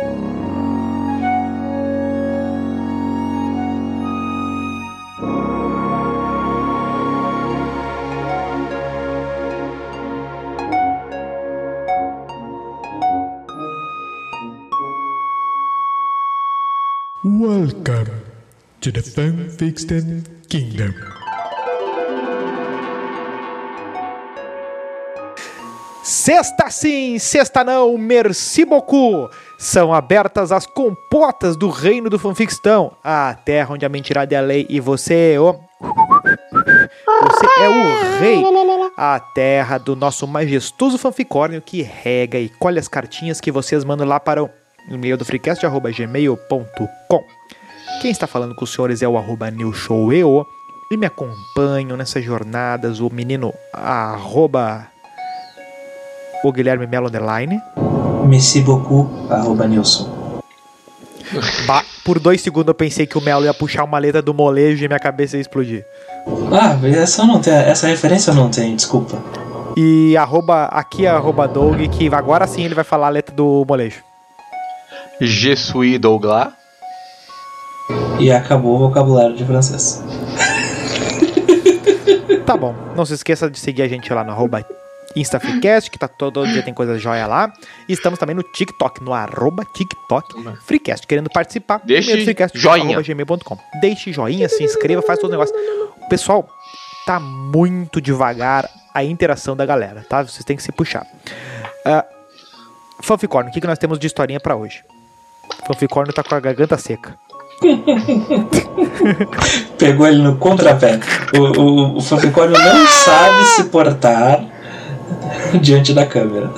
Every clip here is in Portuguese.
Welcome to the Fun Fanfiction Kingdom. Sexta sim, sexta não, merci beaucoup. São abertas as compotas do reino do fanfictão, a terra onde a mentirada é a lei e você é o... Você é o rei, a terra do nosso majestoso fanficórnio que rega e colhe as cartinhas que vocês mandam lá para o e-mail do freecast.gmail.com Quem está falando com os senhores é o arroba newshoweo e me acompanham nessas jornadas o menino arroba o Guilherme Melo Underline. Merci beaucoup, arroba Nilson. Ba- Por dois segundos eu pensei que o Melo ia puxar uma letra do molejo e minha cabeça ia explodir. Ah, essa, não tem, essa referência eu não tenho, desculpa. E arroba, aqui é arroba Doug, que agora sim ele vai falar a letra do molejo. Je suis Douglas. E acabou o vocabulário de francês. Tá bom, não se esqueça de seguir a gente lá no arroba InstaFreecast, que tá todo dia tem coisa joia lá. E estamos também no TikTok, no arroba TikTok Freecast. Querendo participar, Deixe Freecast, joinha. gmail.com. Deixe joinha, se inscreva, faz todo o negócio. Pessoal, tá muito devagar a interação da galera, tá? Vocês têm que se puxar. Uh, Fanficórnio, o que, que nós temos de historinha pra hoje? Fanficórnio tá com a garganta seca. Pegou ele no contrapé. O, o, o Fanficórnio não sabe se portar diante da câmera.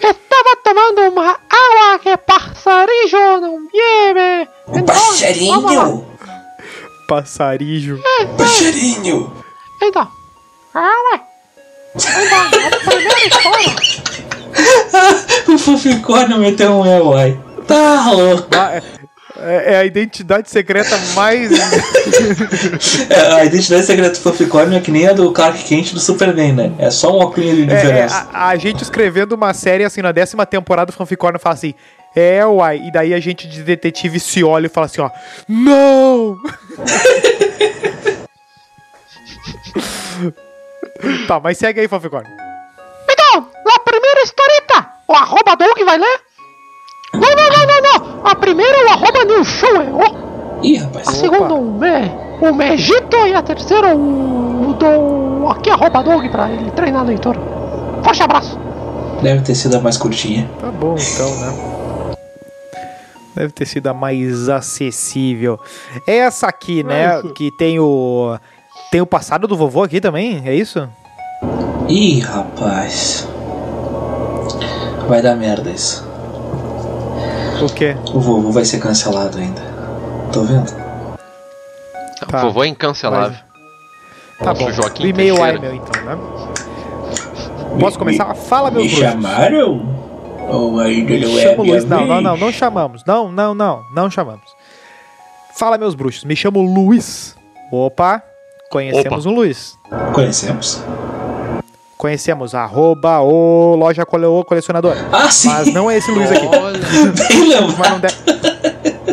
Estava tomando uma água que passarinho não bebe. O passarinho! Passarijo. Passarinho! Então, calma. Então, a primeira história. O Fanficórnio meteu um eu, ai. Tá louco. Ah, é, é- é a identidade secreta mais. É, a identidade secreta do Fanficórnio é que nem a do Clark Kent do Superman, né? É só um óculos de É, é, diferença. a, a gente escrevendo uma série assim na décima temporada do Fanficórnio fala assim. É, uai. E daí a gente de detetive se olha e fala assim, ó. Não! tá, mas segue aí, Fanficórnio. Então, a primeira historieta. O arroba Doug vai ler? Não, não, não, não, não. A primeira é o arroba New Show, é Ih, A rapaz. segunda o Me, o Megito e a terceira o, o do. Aqui arroba Doug pra ele treinar a leitura. Forte abraço. Deve ter sido a mais curtinha. Tá bom, então, né? Deve ter sido a mais acessível. Essa aqui, né? Que tem o. Tem o passado do vovô aqui também? É isso? Ih, rapaz. Vai dar merda isso. O quê? O vovô vai ser cancelado ainda. Tô vendo? Tá. O vovô é incancelável. Tá Nossa, bom. o Joaquim e-mail é Teixeira. meu, então, né? Posso começar? Fala, meus Me chamaram? Ou ainda não é Chama o minha Luiz. Não, não, não, não chamamos. Não, não, não, não chamamos. Fala, meus bruxos. Me chamo Luiz. Opa, conhecemos Opa. um Luiz. Conhecemos? Conhecemos arroba o loja cole- o colecionador. Ah, sim! Mas não é esse Luiz aqui. Olha, Bem lembrado. Mas não deve.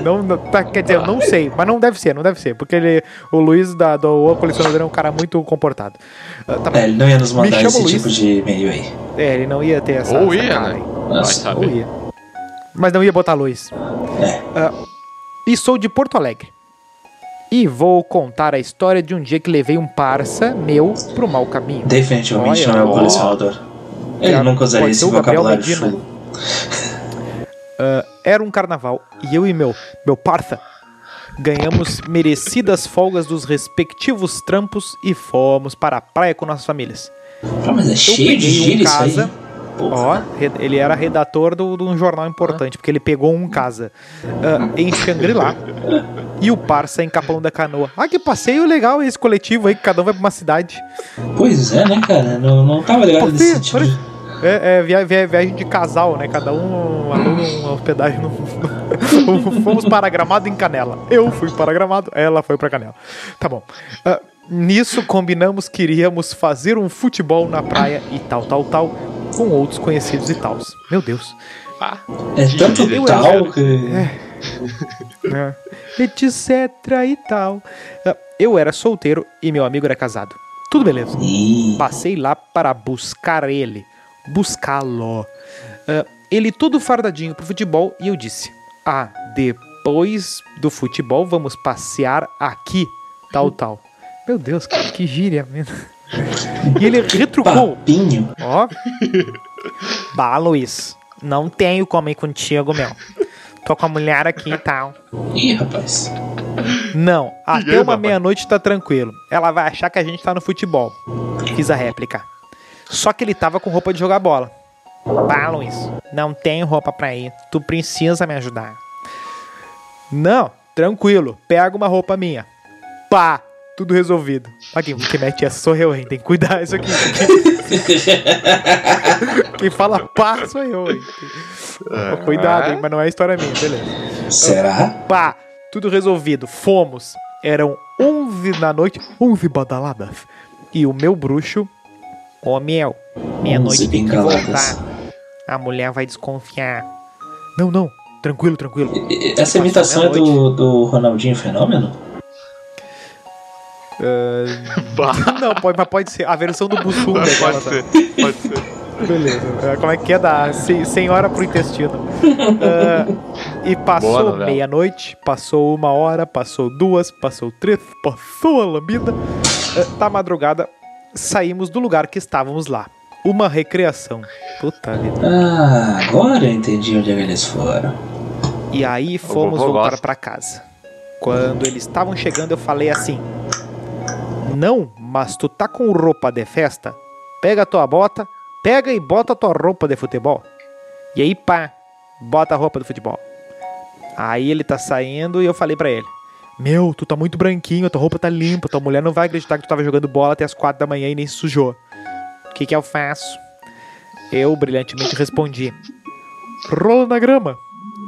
Não, não- tá, quer dizer, eu não sei, mas não deve ser, não deve ser, porque ele, o Luiz da, do O colecionador é um cara muito comportado. Ah, tá. É, ele não ia nos mandar esse Luiz. tipo de e-mail aí. É, ele não ia ter essa. Ou essa ia, cara né? Nossa, Ou ia. Mas não ia botar Luiz. É. Ah, e sou de Porto Alegre. E vou contar a história de um dia que levei um parça meu pro mau caminho. Definitivamente Olha, não é o colecionador. Ele nunca usaria pode ser esse vocabulário chulo. Ah, era um carnaval e eu e meu, meu parça ganhamos merecidas folgas dos respectivos trampos e fomos para a praia com nossas famílias. Ah, mas é Eu cheio de um gíria isso casa. Ó, ele era redator de um jornal importante, porque ele pegou um casa ah, em Xangri-Lá e o parça em Capão da Canoa. Ah, que passeio legal esse coletivo aí, que cada um vai pra uma cidade. Pois é, né, cara? Não, não tava ligado Pô, nesse de... É, é via- via- viagem de casal, né? Cada um aluga uma hospedagem no. Fomos para Gramado em Canela. Eu fui para Gramado, ela foi para Canela. Tá bom. Ah, nisso combinamos que iríamos fazer um futebol na praia e tal, tal, tal. com outros conhecidos e tals. Meu Deus. Ah, É tanto Eu tal era- que. É. Etc e tal. Ah, Eu era solteiro e meu amigo era casado. Tudo beleza. Passei lá para buscar ele. Buscá-lo. Ah, ele todo fardadinho pro futebol e eu disse: Ah, depois do futebol vamos passear aqui. Tal, tal. Meu Deus, cara, que gíria, mesmo. E ele retrucou: papinho. Ó. Bah, Luiz, não tenho como ir contigo, meu. Tô com a mulher aqui e tal. Ih, rapaz. Não, até uma meia-noite tá tranquilo. Ela vai achar que a gente tá no futebol. Fiz a réplica. Só que ele tava com roupa de jogar bola. Bah, Luiz, não tenho roupa pra ir. Tu precisa me ajudar. Não, tranquilo. Pega uma roupa minha. Pá, tudo resolvido. Olha quem, quem mete essa sou eu, hein? Tem que cuidar isso aqui. Quem fala pá sou eu, hein? Cuidado, hein? Mas não é história minha, beleza. Será? Pá, tudo resolvido. Fomos. Eram 11 da noite, 11 badaladas. E o meu bruxo, ô meu, meia-noite 11 tem que voltar. A mulher vai desconfiar. Não, não, tranquilo, tranquilo. E- Essa imitação é do, do Ronaldinho Fenômeno? bah, Não, pode, mas pode ser a versão do Bussunda. pode dela, tá? ser, pode ser. Beleza. É, Como é que é da se- senhora pro intestino? Ah, e passou meia-noite, passou uma hora, passou duas, passou três, passou a lambida. Ah, tá madrugada, saímos do lugar que estávamos lá. Uma recreação. Puta vida. Ah, agora eu entendi onde é eles foram. E aí fomos voltar pra casa. Quando eles estavam chegando, eu falei assim: Não, mas tu tá com roupa de festa? Pega a tua bota, pega e bota a tua roupa de futebol. E aí, pá, bota a roupa do futebol. Aí ele tá saindo e eu falei pra ele: Meu, tu tá muito branquinho, a tua roupa tá limpa, tua mulher não vai acreditar que tu tava jogando bola até as quatro da manhã e nem se sujou. O que que eu faço? Eu brilhantemente respondi: Rola na grama.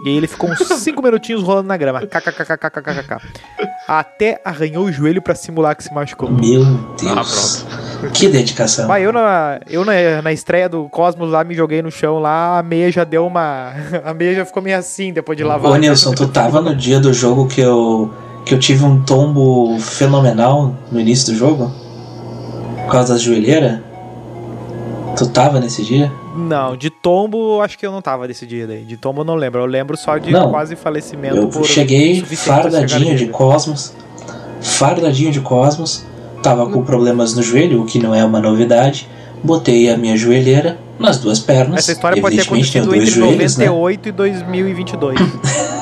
E aí ele ficou uns 5 minutinhos rolando na grama. KKKKKKK. Até arranhou o joelho pra simular que se machucou. Meu Ah, Deus. que dedicação. Mas eu, na, eu na, na estreia do Cosmos lá me joguei no chão lá, a meia já deu uma. A meia já ficou meio assim depois de lavar. Ô Nilson, tu tava no dia do jogo que eu, que eu tive um tombo fenomenal no início do jogo? Por causa da joelheira? Tu tava nesse dia? Não, de tombo acho que eu não tava desse dia daí. De tombo eu não lembro. Eu lembro só de Não. quase falecimento Eu por cheguei fardadinho de. Cosmos. Fardadinho de Cosmos. Tava com problemas no joelho, o que não é uma novidade. Botei a minha joelheira nas duas pernas. Essa história pode ter acontecido entre joelhos, né? 98 e 2022.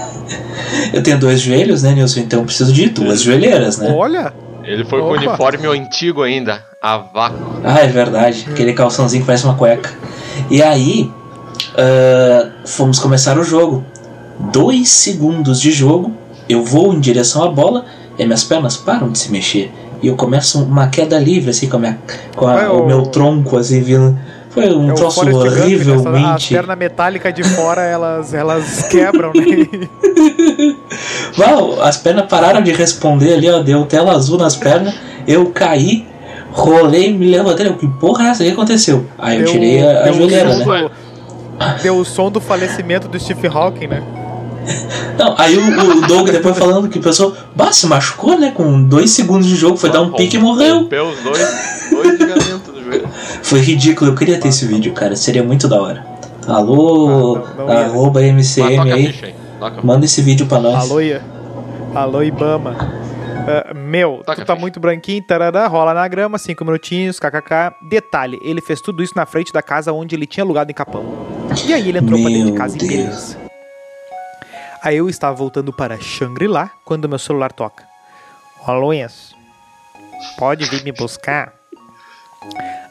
Eu tenho dois joelhos, né, Nilson? Então eu preciso de duas joelheiras, né? Olha! Ele foi com o Opa. uniforme antigo ainda, a vácuo. Ah, é verdade. Aquele calçãozinho que parece uma cueca. E aí, ah, fomos começar o jogo. Dois segundos de jogo, eu vou em direção à bola e minhas pernas param de se mexer. E eu começo uma queda livre, assim, com, a minha, com a- É o... o- meu tronco, assim, vindo. Foi um É troço Gump, né? Horrivelmente. pernas metálicas de fora, elas, elas quebram, né? Uau, as pernas pararam de responder ali, ó. Deu tela azul nas pernas. Eu caí, rolei, me levantei. eu, Que porra é essa? O que aconteceu? Aí eu Deu- tirei a, a deu joelheira, né? Deu o som do falecimento do Steve Hawking, né? Não, aí o, o Doug depois falando que o pessoal, bah, se machucou, né? Com dois segundos de jogo, foi dar um pique e morreu. Rompeu os dois, dois ligamentos. Foi ridículo, eu queria ter esse vídeo, cara. Seria muito da hora. Alô, Ah, arroba MCM aí. Manda esse vídeo pra nós. Alô, Alô Ibama. Ah, meu, Toca tu tá muito branquinho, tarará, rola na grama, cinco minutinhos, kkk. Detalhe, ele fez tudo isso na frente da casa onde ele tinha alugado em Capão. E aí ele entrou pra dentro de Meu casa e Deus. beleza. Aí eu estava voltando para Shangri-La quando meu celular toca. Ô Luiz, pode vir me buscar?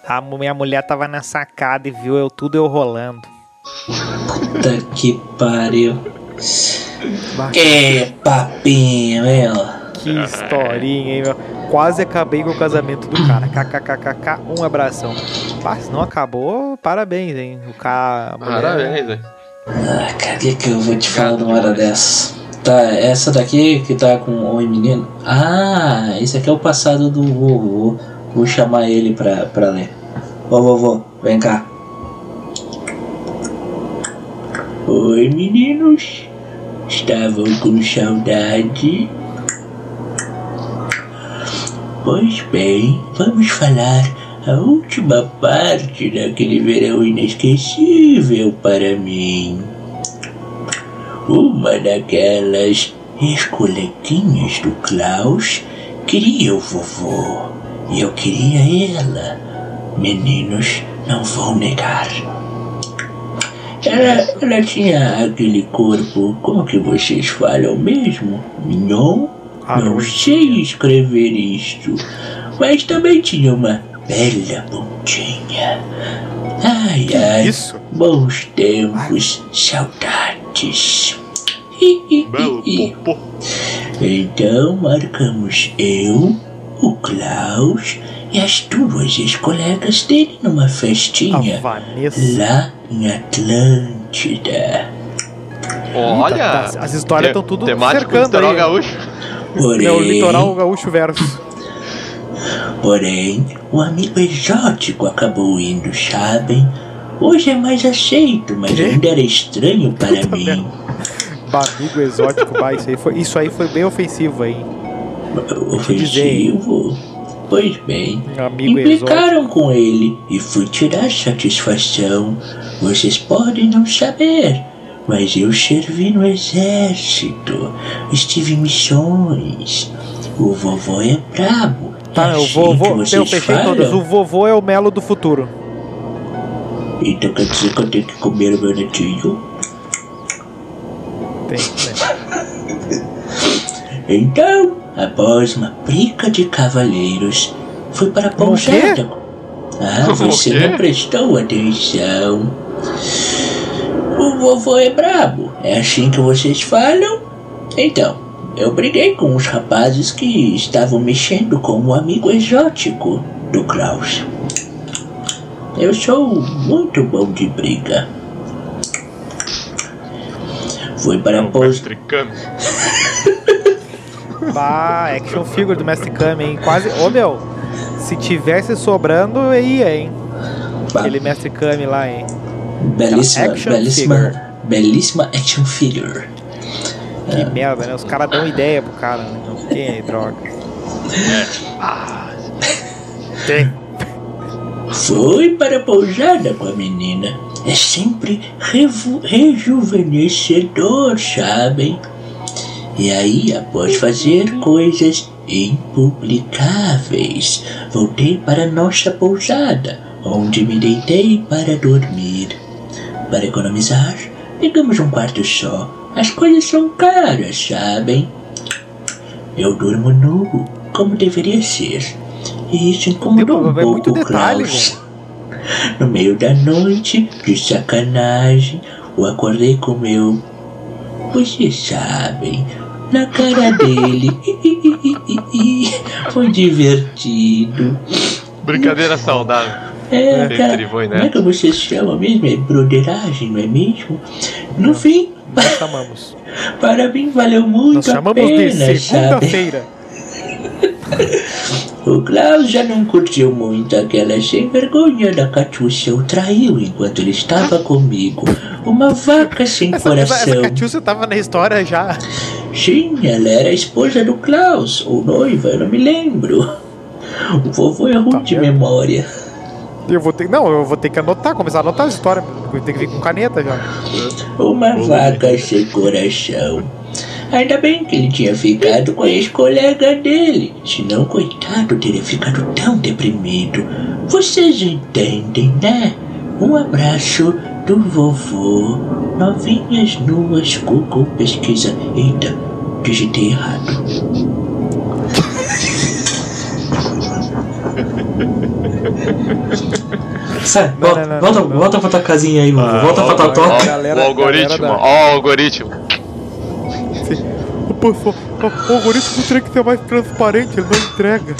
A minha mulher tava na sacada e viu eu tudo eu rolando. Puta que pariu. Que papinho, meu. Que historinha, hein, meu? Quase acabei com o casamento do cara. KKKKK, um abração. Pá, se não acabou, parabéns, hein? O cara. mulher- Parabéns, velho. Ah, cara, o que, que eu vou te falar numa hora dessas? Tá, essa daqui que tá com o homem menino. Ah, esse aqui é o passado do vovô. Vou chamar ele pra, pra ler. Ô vovô, vem cá. Oi, meninos. Estavam com saudade? Pois bem, vamos falar a última parte daquele verão inesquecível para mim. Uma daquelas ex-coleguinhas do Klaus queria o vovô e eu queria ela. Meninos, não vou negar. Ela, ela tinha aquele corpo, como que vocês falam mesmo? Mignon? Não sei escrever isto, mas também tinha uma bela bundinha. Ai, ai, Isso? bons tempos, saudades. Belo popô. Então marcamos eu, o Klaus e as duas ex-colegas dele numa festinha lá em Atlântida. Olha! Tá- tá- as histórias te- tão tudo Temático cercando litoral aí. gaúcho. Porém, É o litoral gaúcho verso. porém, o amigo exótico acabou indo, sabem? Hoje é mais aceito, mas Quê? ainda era estranho para Puta mim. Amigo exótico, bah, isso aí foi, isso aí foi bem ofensivo aí. Ofensivo? Pois bem, Amigo exótico. implicaram com ele e fui tirar satisfação. Vocês podem não saber, mas eu servi no exército, estive em missões. O vovô é brabo. Tá, é o assim vovô. que Eu fechei falam? O vovô é o Melo do futuro. Então quer dizer que eu tenho que comer o meu netinho? Tem, né? Então, após uma briga de cavaleiros, fui para a pousada. Ah, você não prestou atenção. O vovô é brabo, é assim que vocês falam? Então, eu briguei com os rapazes que estavam mexendo com o amigo exótico do Klaus. Eu sou muito bom de briga. Fui para a pousada. Bah, action figure do Mestre Kami, hein? Quase. Ô meu, se tivesse sobrando, eu ia, hein? Aquele Mestre Kami lá, hein? Belíssima, Action belíssima, figure. belíssima action figure. Que merda, né? Os caras dão ideia pro cara, né? Não tem droga. Tem. Fui para a pousada com a menina. É sempre rejuvenescedor, sabem? E aí, após fazer coisas impublicáveis, voltei para nossa pousada, onde me deitei para dormir. Para economizar, pegamos um quarto só. As coisas são caras, sabem? Eu durmo nu, como deveria ser. E isso incomodou um É muito pouco o Klaus. No meio da noite, de sacanagem, o acordei com meu. Vocês sabem, na cara dele. Foi divertido. Brincadeira saudável. É, Entre cara, Trivoi, né? como é que vocês chamam mesmo? É broderagem, não é mesmo? No fim, Nós chamamos. para mim valeu muito Nós a chamamos pena, segunda-feira. O Klaus já não curtiu muito aquela sem vergonha da Catiúcia. O traiu enquanto ele estava comigo. Uma vaca sem Essa, essa, essa coração. Catiúcia tava na história já. Sim, ela era a esposa do Klaus, ou noiva, eu não me lembro. O vovô é ruim Tá de memória. Eu vou ter. Não, eu vou ter que anotar, começar a anotar a história. Tenho que vir com caneta já. Uma vaca sem coração. Ainda bem que ele tinha ficado com a ex-colega dele. Senão, coitado, teria ficado tão deprimido. Vocês entendem, né? Um abraço do vovô. Novinhas nuas, Google pesquisa. Eita, digitei errado. Sai, volta, não, não, volta, não, não. volta pra tua casinha aí, mano. volta pra tua ó, toca. galera- o algoritmo, ó o algoritmo. O algoritmo teria que ser mais transparente, ele não entrega.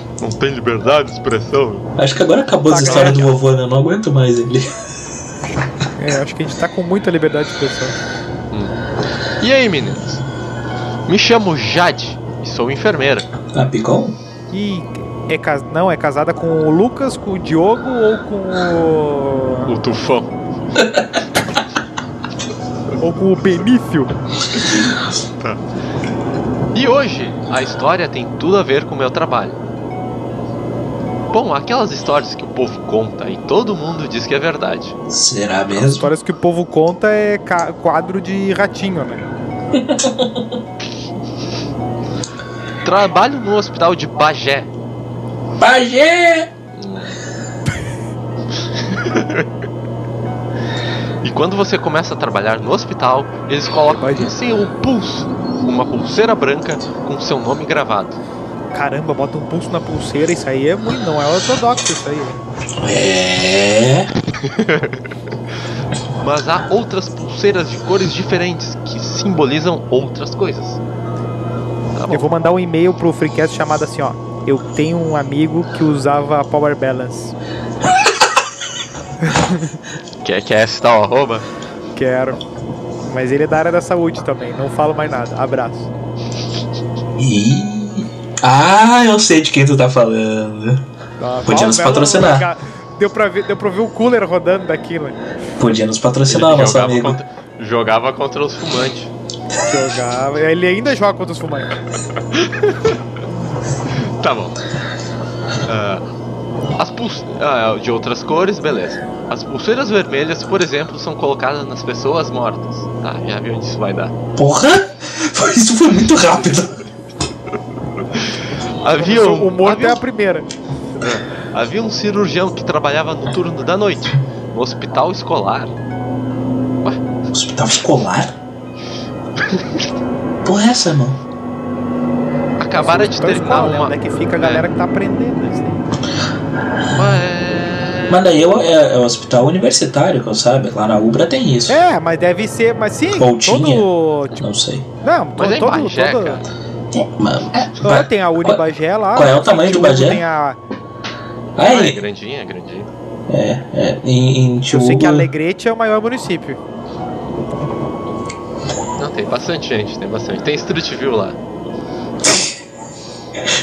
Não tem liberdade de expressão. Acho que agora acabou as Tá, histórias do vovô, né? Eu não aguento mais ele. É, acho que a gente tá com muita liberdade de expressão. E aí, meninas? Me chamo Jade e sou enfermeira. Ah, Picon? Ih, É cas... Não, é casada com o Lucas, com o Diogo ou com o. O tufão. ou com o Benício? E hoje, a história tem tudo a ver com o meu trabalho. Bom, aquelas histórias que o povo conta e todo mundo diz que é verdade. Será As mesmo? histórias que o povo conta é quadro de ratinho, né? Trabalho no hospital de Bagé. Bagé! E quando você começa a trabalhar no hospital, eles colocam em seu pulso uma pulseira branca com seu nome gravado. Caramba, bota um pulso na pulseira, isso aí é muito. Não é ortodoxo isso aí. É. Mas há outras pulseiras de cores diferentes que simbolizam outras coisas. Tá. Eu vou mandar um e-mail pro Freecast chamado assim, ó. Eu tenho um amigo que usava Power Balance. Quer, quer citar o arroba? Quero. Mas ele é da área da saúde também. Não falo mais nada. Abraço. Ih. Ah, eu sei de quem tu tá falando. Ah, Podia nos patrocinar. Deu pra, ver, deu pra ver o cooler rodando daquilo. Podia nos Ele patrocinar, nosso jogava amigo. contra, jogava contra os fumantes. Jogava. Ele ainda joga contra os fumantes. Tá bom. Ah, as pulse... ah, de outras cores, beleza. As pulseiras vermelhas, por exemplo, são colocadas nas pessoas mortas. Tá, já vi onde isso vai dar. Porra! Isso foi muito rápido. Havia um, o morto havia, é a primeira. um- havia um cirurgião que trabalhava no turno da noite, no hospital escolar. Hospital escolar? Porra, é essa, irmão? Acabara de Então, terminar escola, né? uma. Onde é que fica a galera que tá aprendendo isso. Mas- Mas daí é, o- é, é o hospital universitário, que eu sabe. Lá na Ubra tem isso. É, mas deve ser. Mas sim, Ou todo. Tipo, Não sei. não, Mas to- é em todo. Bagé, todo cara. É, mas- é, tem a Unibagé lá. qual é o tem tamanho de Tiúba, Bagé? Tem a, Ah, Ah, é é, grandinha, é grandinha. é, é, em, em eu sei que Alegrete é o maior município. Não, tem bastante gente, tem bastante. Tem Street View lá.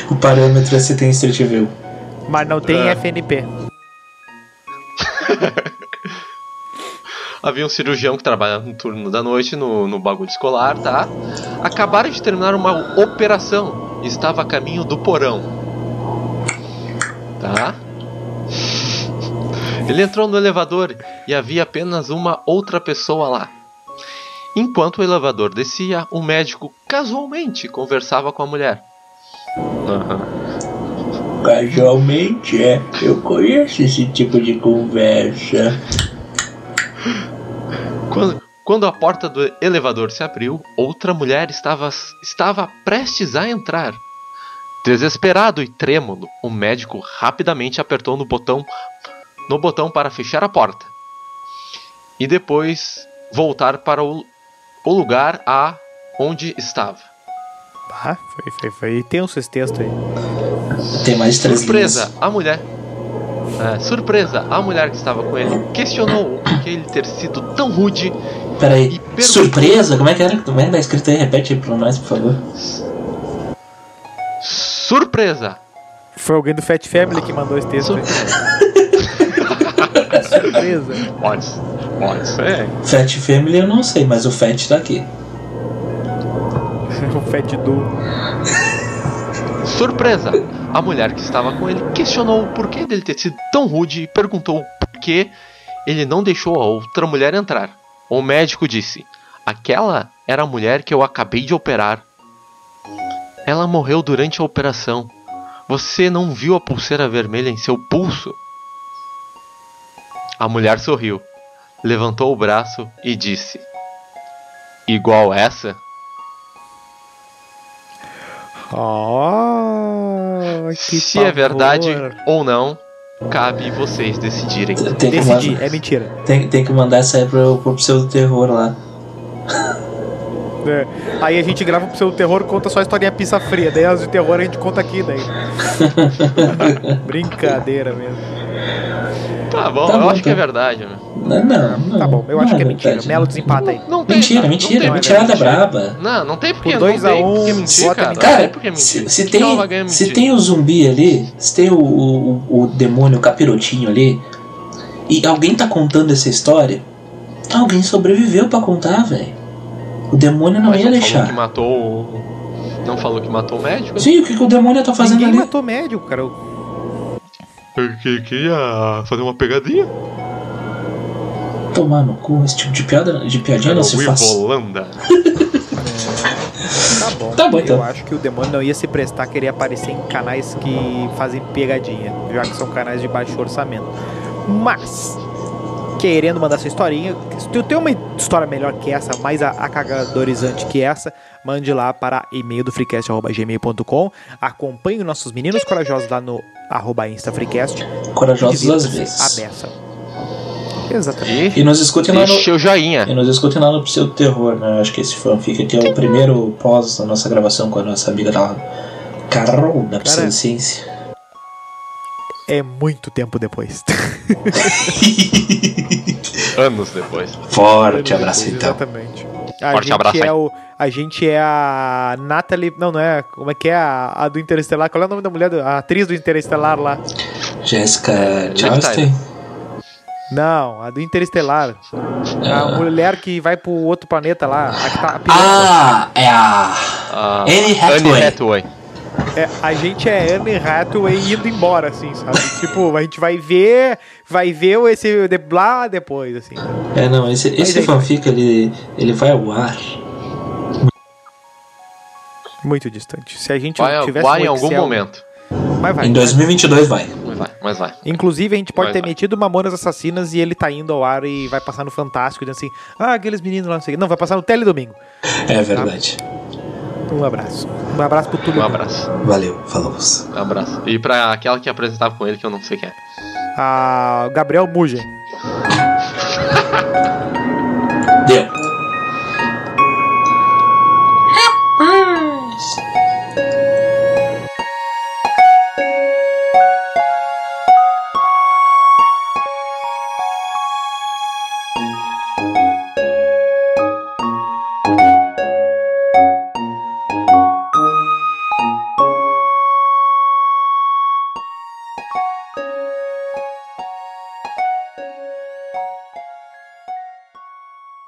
o parâmetro é se tem Street View. Mas não tem É. FNP. Havia um cirurgião que trabalhava no turno da noite no, no bagulho escolar, tá? Acabaram de terminar uma operação e estava a caminho do porão. Tá? Ele entrou no elevador e havia apenas uma outra pessoa lá. Enquanto o elevador descia, o médico casualmente conversava com a mulher. Aham. Casualmente, é. Eu conheço esse tipo de conversa. Quando, quando a porta do elevador se abriu, outra mulher estava, estava prestes a entrar. Desesperado e trêmulo, o médico rapidamente apertou no botão, no botão para fechar a porta. E depois voltar para o, o lugar a onde estava. Ah, foi, foi, foi tenso esse texto aí. Tem mais três Surpresa, linhas. a mulher. É, surpresa, a mulher que estava com ele questionou o porquê ele ter sido tão rude Peraí, surpresa? Como é que era? Como é que tá escrito aí? Repete aí pra nós, por favor. Surpresa! Foi alguém do Fat Family que mandou esse texto. Surpresa! Surpresa. Pode, pode ser. Fat Family eu não sei, mas o Fat tá aqui. o Fat Du. Surpresa! A mulher que estava com ele questionou o porquê dele ter sido tão rude e perguntou por que ele não deixou a outra mulher entrar. O médico disse: Aquela era a mulher que eu acabei de operar. Ela morreu durante a operação. Você não viu a pulseira vermelha em seu pulso? A mulher sorriu, levantou o braço e disse: Igual essa? Oh, que Se é verdade pavor. ou não, cabe vocês decidirem. Tem que, Decidi, mandar, é mentira. tem, tem que mandar essa aí pro, pro pseudo terror lá. É. Aí a gente grava pro seu terror conta só a historinha pizza fria. Daí as de terror a gente conta aqui daí. Brincadeira mesmo. Tá bom, Tá eu bom, acho que é tá. verdade. né? Não, não, não. Tá bom, eu não acho que é mentira. verdade. Melo desempata aí. Não tem. Mentira, não mentira, tem mentirada braba. Não, não tem porque Por não dois a tem um, porque mentir, cara. Não Cara, porque mentir. se, se tem, se tem o zumbi ali, se tem o, o, o demônio capirotinho ali, e alguém tá contando essa história, alguém sobreviveu pra contar, velho. O demônio não Mas ia não falou deixar. que matou o... Não falou que matou o médico? Sim, o que, que o demônio tá fazendo Ninguém ali? matou médico, cara. Que, que ia fazer uma pegadinha? Tomar no cu, esse tipo de piada, de piadinha não se faz. Ivolanda. Tá bom. Tá bom, então. Eu acho que o demônio não ia se prestar a querer aparecer em canais que fazem pegadinha, já que são canais de baixo orçamento. Mas, querendo mandar sua historinha, se tu tem uma história melhor que essa, mais a- acagadorizante que essa, mande lá para e-mail do freecast.gmail.com. Acompanhe os nossos meninos corajosos lá no arroba instafreecast. Corajosos e às vezes. A beça. Exatamente. E E nos escutem lá no. joinha. E nos escutem lá no Pseudo Terror, né? Acho que esse fanfic aqui é o primeiro pós da nossa gravação com a nossa amiga da Carol, da Pseudociência. É muito tempo depois. Anos depois. Forte abraço então. Exatamente. A Forte gente abraço aí. é o A gente é a Natalie. Não, não é. Como é que é a, a do Interestelar? Qual é o nome da mulher? do- A atriz do Interestelar lá? Jéssica Liv Chastain. Não, a do Interestelar. Ah. A mulher que vai pro outro planeta lá. A que tá. Ah, é a. A Anne Hathaway. Hathaway. É, a gente é Anne Hathaway indo embora, assim, sabe? tipo, a gente vai ver. Vai ver esse de lá depois, assim. É, não, esse, esse aí, fanfic ele, ele vai ao ar. Muito distante. Se a gente Vai, tivesse vai um em algum Excel- momento. Mas vai. Em 2022 vai. Mas vai, mas vai. Inclusive, a gente pode Vai, ter vai. metido Mamonas Assassinas e ele tá indo ao ar e vai passar no Fantástico, dizendo assim: Ah, aqueles meninos lá, não sei. Não, vai passar no Teledomingo. É verdade. Um abraço. Um abraço pro Túlio. Um abraço. Valeu, falou. Um abraço. E pra aquela que apresentava com ele, que eu não sei quem é. A Gabriel Mugen.